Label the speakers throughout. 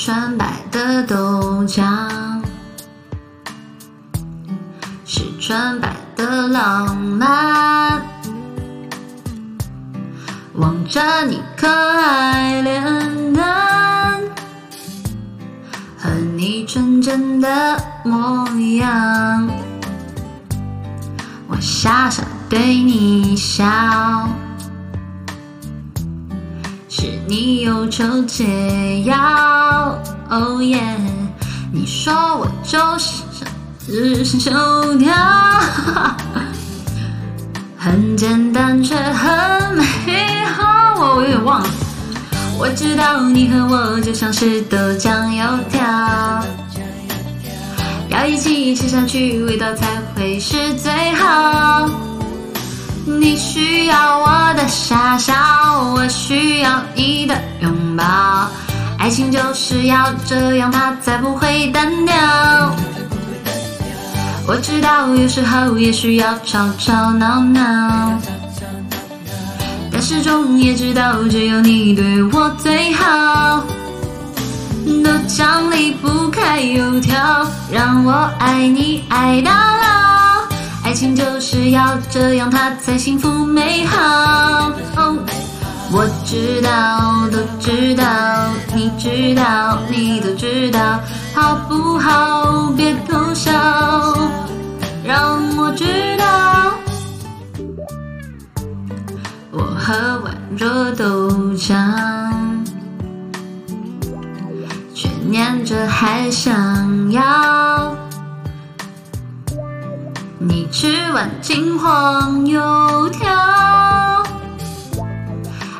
Speaker 1: 纯白的豆浆，是纯白的浪漫。望着你可爱脸蛋和你纯真的模样，我傻傻对你笑。是你忧愁解药，哦耶！你说我就是只是修条，很简单却很美好。我我有点忘了，我知道你和我就像是豆浆油条，要一起吃下去，味道才会是最好。你需要我的傻笑，我需要你的拥抱。爱情就是要这样，它才不会单调。我知道有时候也需要吵吵闹闹，但始终也知道只有你对我最好。豆浆离不开油条，让我爱你爱到老。爱情就是要这样，它才幸福美好。我知道，都知道，你知道，你都知道，好不好？别偷笑，让我知道。我喝完热豆浆，却念着还想要。你吃完金黄油条，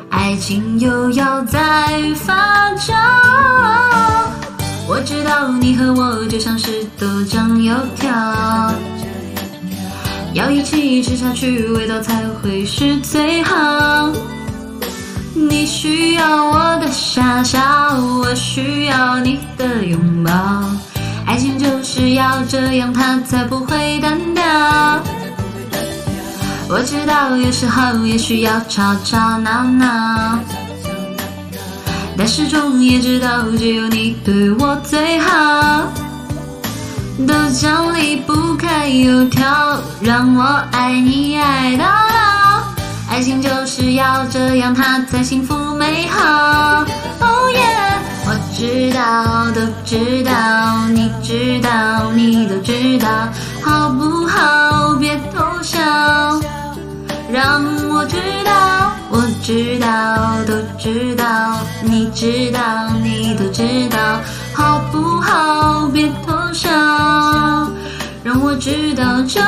Speaker 1: 爱情又要再发酵。我知道你和我就像是豆浆油条，要一起吃下去，味道才会是最好。你需要我的傻笑，我需要你的拥抱。只要这样，它才不会单调。我知道有时候也需要吵吵闹闹，但始终也知道只有你对我最好。豆浆离不开油条，让我爱你爱到老。爱情就是要这样，它才幸福美好。Oh yeah，我知道，都知道，知道，你都知道，好不好？别偷笑，让我知道，我知道，都知道，你知道，你都知道，好不好？别偷笑，让我知道就。